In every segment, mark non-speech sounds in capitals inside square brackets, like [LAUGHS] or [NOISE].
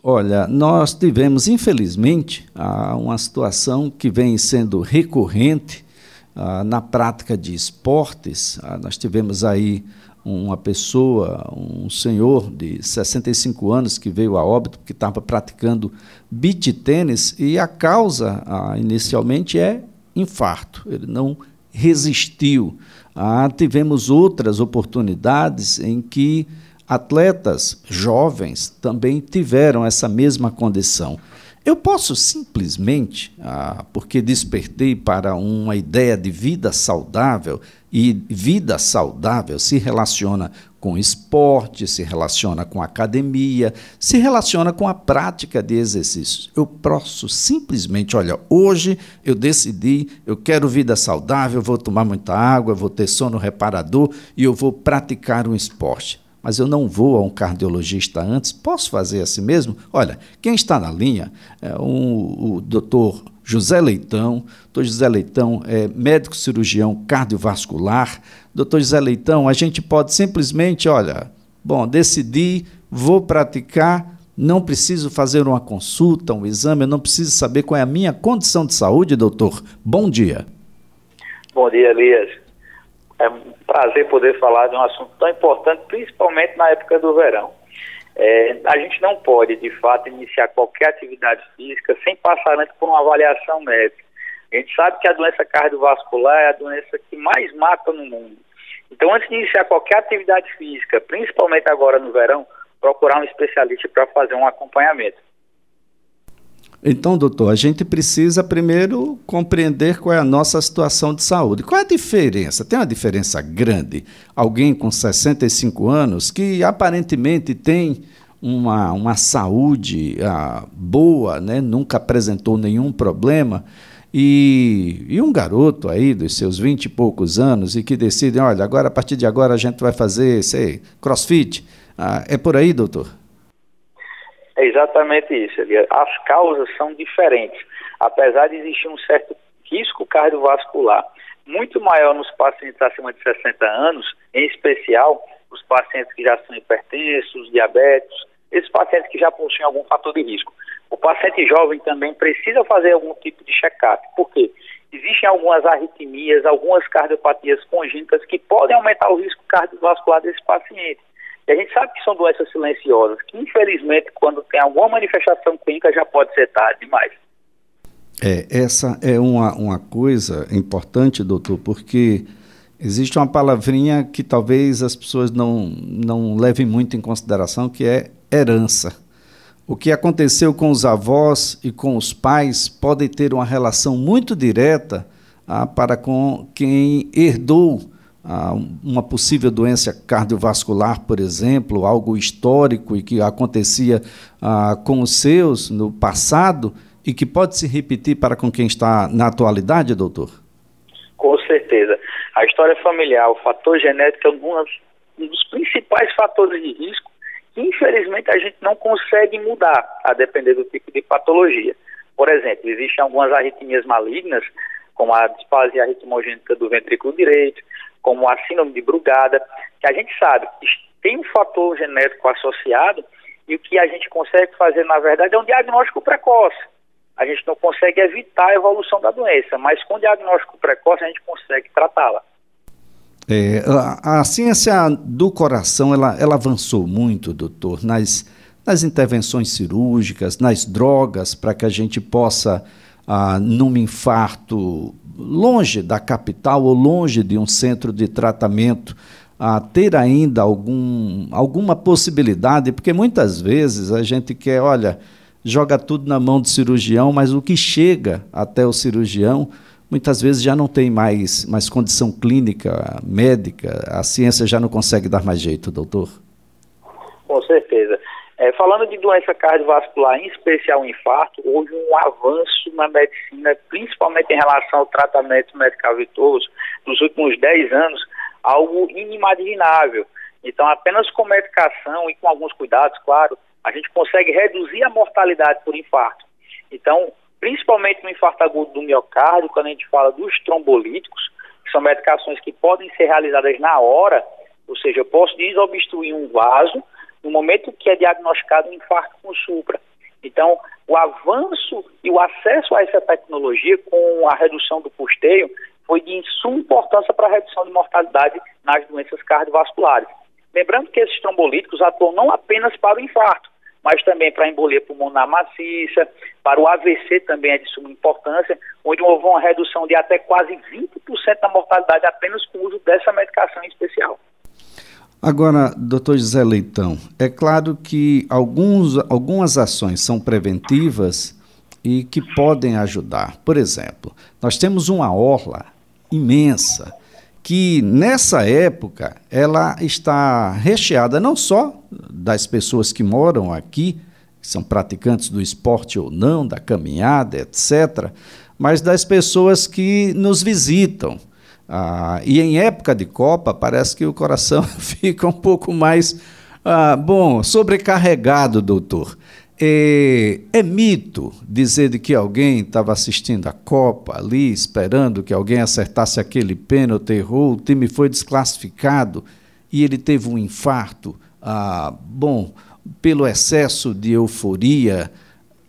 Olha, nós tivemos, infelizmente, uma situação que vem sendo recorrente na prática de esportes. Nós tivemos aí uma pessoa, um senhor de 65 anos que veio a óbito porque estava praticando beach tênis e a causa inicialmente é infarto. Ele não resistiu. tivemos outras oportunidades em que atletas jovens também tiveram essa mesma condição. Eu posso simplesmente, ah, porque despertei para uma ideia de vida saudável, e vida saudável se relaciona com esporte, se relaciona com academia, se relaciona com a prática de exercícios. Eu posso simplesmente, olha, hoje eu decidi, eu quero vida saudável, vou tomar muita água, vou ter sono reparador e eu vou praticar um esporte mas eu não vou a um cardiologista antes, posso fazer assim mesmo? Olha, quem está na linha é um, o doutor José Leitão. Doutor José Leitão é médico cirurgião cardiovascular. Doutor José Leitão, a gente pode simplesmente, olha, bom, decidi, vou praticar, não preciso fazer uma consulta, um exame, eu não preciso saber qual é a minha condição de saúde, doutor. Bom dia. Bom dia, Elias. É um prazer poder falar de um assunto tão importante, principalmente na época do verão. É, a gente não pode, de fato, iniciar qualquer atividade física sem passar antes por uma avaliação médica. A gente sabe que a doença cardiovascular é a doença que mais mata no mundo. Então, antes de iniciar qualquer atividade física, principalmente agora no verão, procurar um especialista para fazer um acompanhamento. Então, doutor, a gente precisa primeiro compreender qual é a nossa situação de saúde. Qual é a diferença? Tem uma diferença grande. Alguém com 65 anos que aparentemente tem uma, uma saúde ah, boa, né? nunca apresentou nenhum problema, e, e, um garoto aí dos seus vinte e poucos anos e que decide, olha, agora a partir de agora a gente vai fazer, sei, crossfit. Ah, é por aí, doutor? É exatamente isso. As causas são diferentes. Apesar de existir um certo risco cardiovascular muito maior nos pacientes acima de 60 anos, em especial os pacientes que já são hipertensos, diabéticos, esses pacientes que já possuem algum fator de risco. O paciente jovem também precisa fazer algum tipo de check-up. Por quê? Existem algumas arritmias, algumas cardiopatias congênitas que podem aumentar o risco cardiovascular desse paciente. E a gente sabe que são doenças silenciosas, que infelizmente, quando tem alguma manifestação clínica, já pode ser tarde demais. É, essa é uma, uma coisa importante, doutor, porque existe uma palavrinha que talvez as pessoas não, não levem muito em consideração, que é herança. O que aconteceu com os avós e com os pais pode ter uma relação muito direta ah, para com quem herdou uma possível doença cardiovascular, por exemplo, algo histórico e que acontecia ah, com os seus no passado e que pode se repetir para com quem está na atualidade, doutor? Com certeza. A história familiar, o fator genético é um dos principais fatores de risco que, infelizmente, a gente não consegue mudar, a depender do tipo de patologia. Por exemplo, existem algumas arritmias malignas, como a displasia ritmogênica do ventrículo direito, como a síndrome de Brugada, que a gente sabe que tem um fator genético associado e o que a gente consegue fazer, na verdade, é um diagnóstico precoce. A gente não consegue evitar a evolução da doença, mas com diagnóstico precoce a gente consegue tratá-la. É, a, a, ciência do coração ela, ela avançou muito, doutor, nas, nas intervenções cirúrgicas, nas drogas, para que a gente possa, ah, num infarto, longe da capital ou longe de um centro de tratamento, a ter ainda algum, alguma possibilidade, porque muitas vezes a gente quer, olha, joga tudo na mão do cirurgião, mas o que chega até o cirurgião muitas vezes já não tem mais, mais condição clínica, médica, a ciência já não consegue dar mais jeito, doutor. Com certeza. É, falando de doença cardiovascular, em especial infarto, houve um avanço na medicina, principalmente em relação ao tratamento medicamentoso, nos últimos 10 anos, algo inimaginável. Então, apenas com medicação e com alguns cuidados, claro, a gente consegue reduzir a mortalidade por infarto. Então, principalmente no infarto agudo do miocárdio, quando a gente fala dos trombolíticos, que são medicações que podem ser realizadas na hora, ou seja, eu posso desobstruir um vaso no momento que é diagnosticado um infarto com supra. Então, o avanço e o acesso a essa tecnologia com a redução do custeio foi de suma importância para a redução de mortalidade nas doenças cardiovasculares. Lembrando que esses trombolíticos atuam não apenas para o infarto, mas também para a embolia pulmonar maciça, para o AVC também é de suma importância, onde houve uma redução de até quase 20% da mortalidade apenas com o uso dessa medicação em especial. Agora, doutor José Leitão, é claro que alguns, algumas ações são preventivas e que podem ajudar. Por exemplo, nós temos uma orla imensa que nessa época ela está recheada não só das pessoas que moram aqui, que são praticantes do esporte ou não, da caminhada, etc., mas das pessoas que nos visitam. Ah, e em época de Copa, parece que o coração [LAUGHS] fica um pouco mais, ah, bom, sobrecarregado, doutor. É, é, mito dizer de que alguém estava assistindo a Copa ali, esperando que alguém acertasse aquele pênalti, errou, o time foi desclassificado e ele teve um infarto. Ah, bom, pelo excesso de euforia.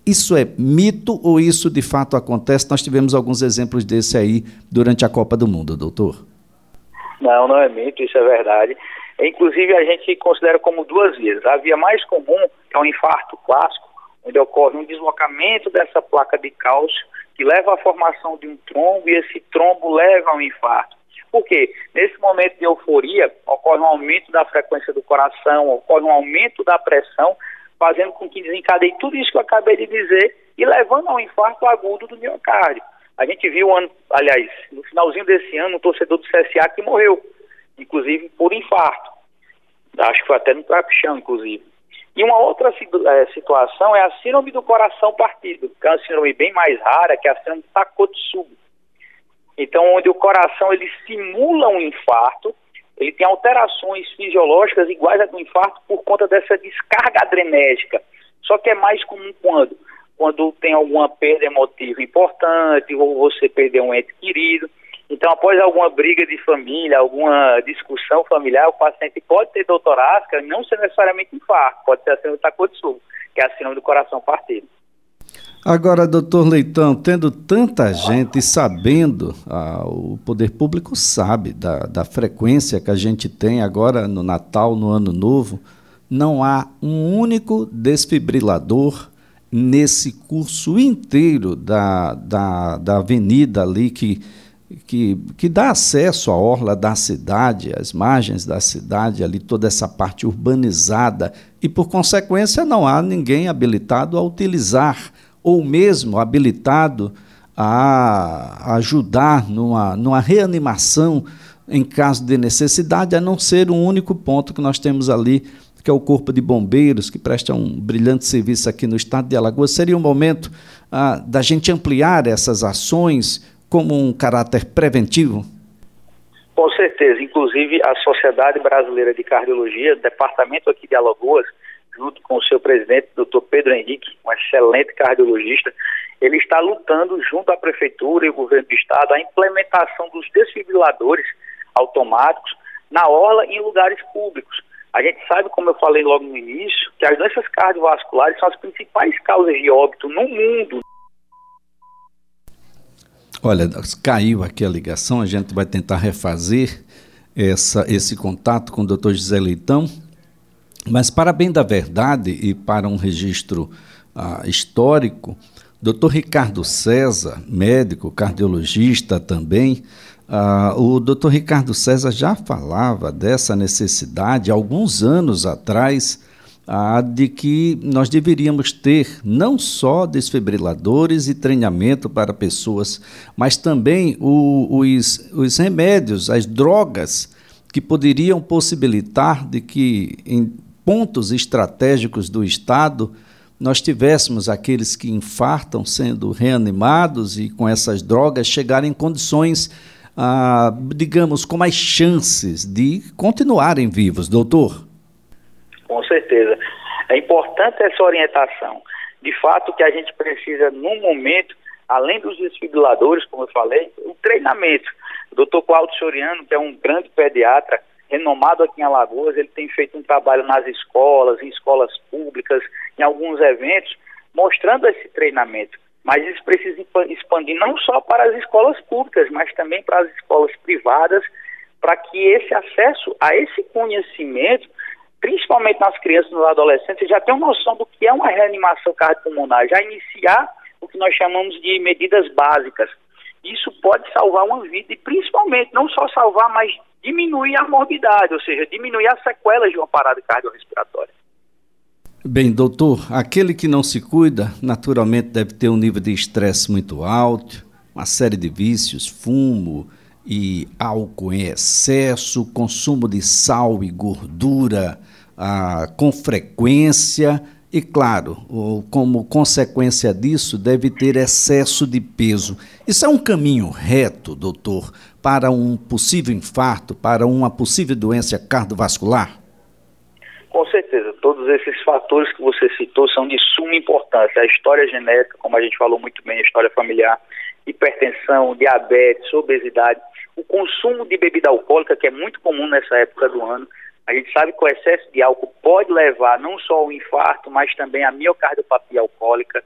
Isso é mito ou isso de fato acontece? Nós tivemos alguns exemplos desse aí durante a Copa do Mundo, doutor. Não, não é mito, isso é verdade. Inclusive, a gente considera como duas vias. A via mais comum é um infarto clássico, onde ocorre um deslocamento dessa placa de cálcio que leva à formação de um trombo e esse trombo leva a um infarto. Por quê? Nesse momento de euforia, ocorre um aumento da frequência do coração, ocorre um aumento da pressão, fazendo com que desencadeie tudo isso que eu acabei de dizer e levando a um infarto agudo do miocárdio. A gente viu, ano, aliás, no finalzinho desse ano, um torcedor do CSA que morreu, inclusive por infarto. Acho que foi até no trapichão, inclusive. E uma outra é, situação é a síndrome do coração partido, que é uma síndrome bem mais rara, que é a síndrome de Takotsubo. Então, onde o coração ele simula um infarto, ele tem alterações fisiológicas iguais a do infarto por conta dessa descarga adrenérgica. Só que é mais comum quando? Quando tem alguma perda emotiva importante, ou você perdeu um ente querido. Então, após alguma briga de família, alguma discussão familiar, o paciente pode ter dor torácica, não ser necessariamente infarto, pode ser a síndrome do Takotsubo, que é a síndrome do coração partido. Agora, doutor Leitão, tendo tanta gente sabendo, ah, o poder público sabe da, da frequência que a gente tem agora no Natal, no Ano Novo, não há um único desfibrilador nesse curso inteiro da, da, da avenida ali que que, que dá acesso à orla da cidade, às margens da cidade, ali toda essa parte urbanizada, e por consequência não há ninguém habilitado a utilizar, ou mesmo habilitado a ajudar numa, numa reanimação em caso de necessidade, a não ser um único ponto que nós temos ali, que é o Corpo de Bombeiros, que presta um brilhante serviço aqui no estado de Alagoas. Seria um momento ah, da gente ampliar essas ações como um caráter preventivo? Com certeza. Inclusive, a Sociedade Brasileira de Cardiologia, departamento aqui de Alagoas, junto com o seu presidente, doutor Pedro Henrique, um excelente cardiologista, ele está lutando junto à Prefeitura e o governo do Estado a implementação dos desfibriladores automáticos na orla e em lugares públicos. A gente sabe, como eu falei logo no início, que as doenças cardiovasculares são as principais causas de óbito no mundo. Olha, caiu aqui a ligação, a gente vai tentar refazer essa, esse contato com o Dr. José Leitão, mas para bem da verdade e para um registro ah, histórico, Dr. Ricardo César, médico, cardiologista também, ah, o Dr. Ricardo César já falava dessa necessidade alguns anos atrás a de que nós deveríamos ter não só desfibriladores e treinamento para pessoas, mas também o, os, os remédios, as drogas que poderiam possibilitar de que em pontos estratégicos do Estado nós tivéssemos aqueles que infartam sendo reanimados e com essas drogas chegarem em condições, ah, digamos, com mais chances de continuarem vivos, doutor? Com certeza. É importante essa orientação. De fato, que a gente precisa, num momento, além dos desfibriladores, como eu falei, o treinamento. O doutor Claudio Soriano, que é um grande pediatra, renomado aqui em Alagoas, ele tem feito um trabalho nas escolas, em escolas públicas, em alguns eventos, mostrando esse treinamento. Mas isso precisa expandir não só para as escolas públicas, mas também para as escolas privadas, para que esse acesso a esse conhecimento, principalmente nas crianças e nos adolescentes, já tenham noção do que é uma reanimação cardiopulmonar, já iniciar o que nós chamamos de medidas básicas. Isso pode salvar uma vida e principalmente não só salvar, mas diminuir a morbidade, ou seja, diminuir as sequelas de uma parada cardiorrespiratória. Bem, doutor, aquele que não se cuida, naturalmente deve ter um nível de estresse muito alto, uma série de vícios, fumo e álcool em excesso, consumo de sal e gordura ah, com frequência e, claro, como consequência disso, deve ter excesso de peso. Isso é um caminho reto, doutor, para um possível infarto, para uma possível doença cardiovascular? Com certeza, todos esses fatores que você citou são de suma importância. A história genética, como a gente falou muito bem, a história familiar, hipertensão, diabetes, obesidade, o consumo de bebida alcoólica, que é muito comum nessa época do ano. A gente sabe que o excesso de álcool pode levar não só ao infarto, mas também à miocardiopatia alcoólica.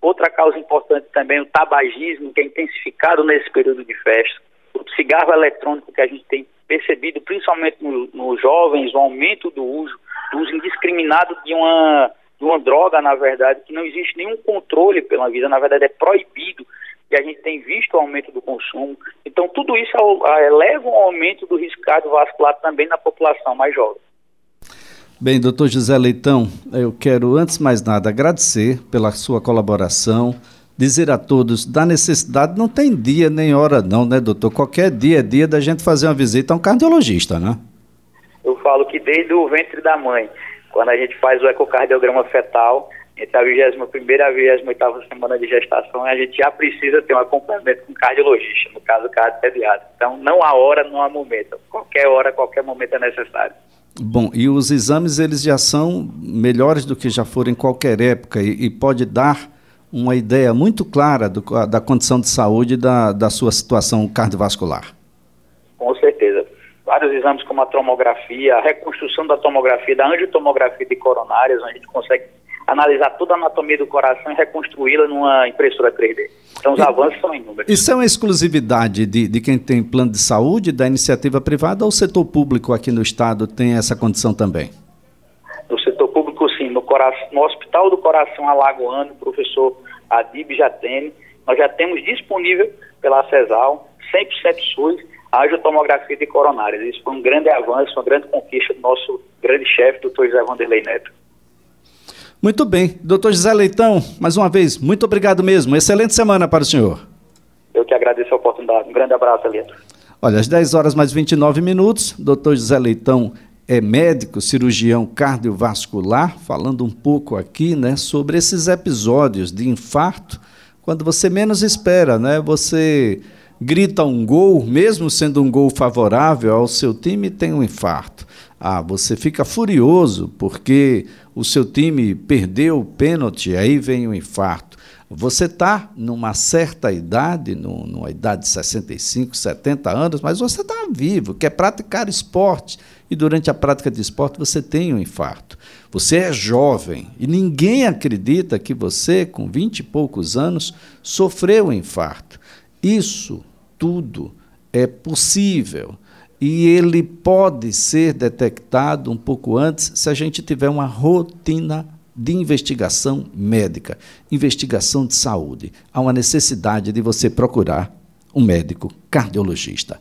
Outra causa importante também o tabagismo, que é intensificado nesse período de festa. O cigarro eletrônico, que a gente tem percebido, principalmente nos no jovens, o aumento do uso do uso indiscriminado de uma, de uma droga, na verdade, que não existe nenhum controle pela vida, na verdade é proibido, e a gente tem visto o aumento do consumo. Então, tudo isso eleva o aumento do risco cardiovascular também na população mais jovem. Bem, doutor José Leitão, eu quero, antes de mais nada, agradecer pela sua colaboração, dizer a todos da necessidade, não tem dia nem hora não, né, doutor? Qualquer dia é dia da gente fazer uma visita a um cardiologista, né? eu falo que desde o ventre da mãe, quando a gente faz o ecocardiograma fetal, entre a 21 e a 28 semana de gestação, a gente já precisa ter um acompanhamento com cardiologista, no caso cardio pediatra. Então, não há hora, não há momento. Qualquer hora, qualquer momento é necessário. Bom, e os exames eles já são melhores do que já foram em qualquer época e, e pode dar uma ideia muito clara do, da condição de saúde da, da sua situação cardiovascular vários exames como a tomografia, a reconstrução da tomografia, da angiotomografia de coronárias, onde a gente consegue analisar toda a anatomia do coração e reconstruí-la numa impressora 3D. Então os e, avanços são inúmeros. Isso é uma exclusividade de, de quem tem plano de saúde, da iniciativa privada, ou o setor público aqui no estado tem essa condição também? No setor público, sim. No, coração, no Hospital do Coração Alagoano, o professor Adib já tem, nós já temos disponível pela CESAL, 100% SUS, haja tomografia de coronárias. Isso foi um grande avanço, uma grande conquista do nosso grande chefe, doutor José Vanderlei Neto. Muito bem. Doutor José Leitão, mais uma vez, muito obrigado mesmo. Excelente semana para o senhor. Eu que agradeço a oportunidade. Um grande abraço, Alito. Olha, às 10 horas mais 29 minutos, doutor José Leitão é médico, cirurgião cardiovascular, falando um pouco aqui, né, sobre esses episódios de infarto, quando você menos espera, né? Você grita um gol, mesmo sendo um gol favorável ao seu time, tem um infarto. Ah, você fica furioso porque o seu time perdeu o pênalti, aí vem o infarto. Você está numa certa idade, numa idade de 65, 70 anos, mas você está vivo, quer praticar esporte. E durante a prática de esporte você tem um infarto. Você é jovem e ninguém acredita que você, com 20 e poucos anos, sofreu um infarto. Isso tudo é possível e ele pode ser detectado um pouco antes se a gente tiver uma rotina de investigação médica, investigação de saúde. Há uma necessidade de você procurar um médico cardiologista.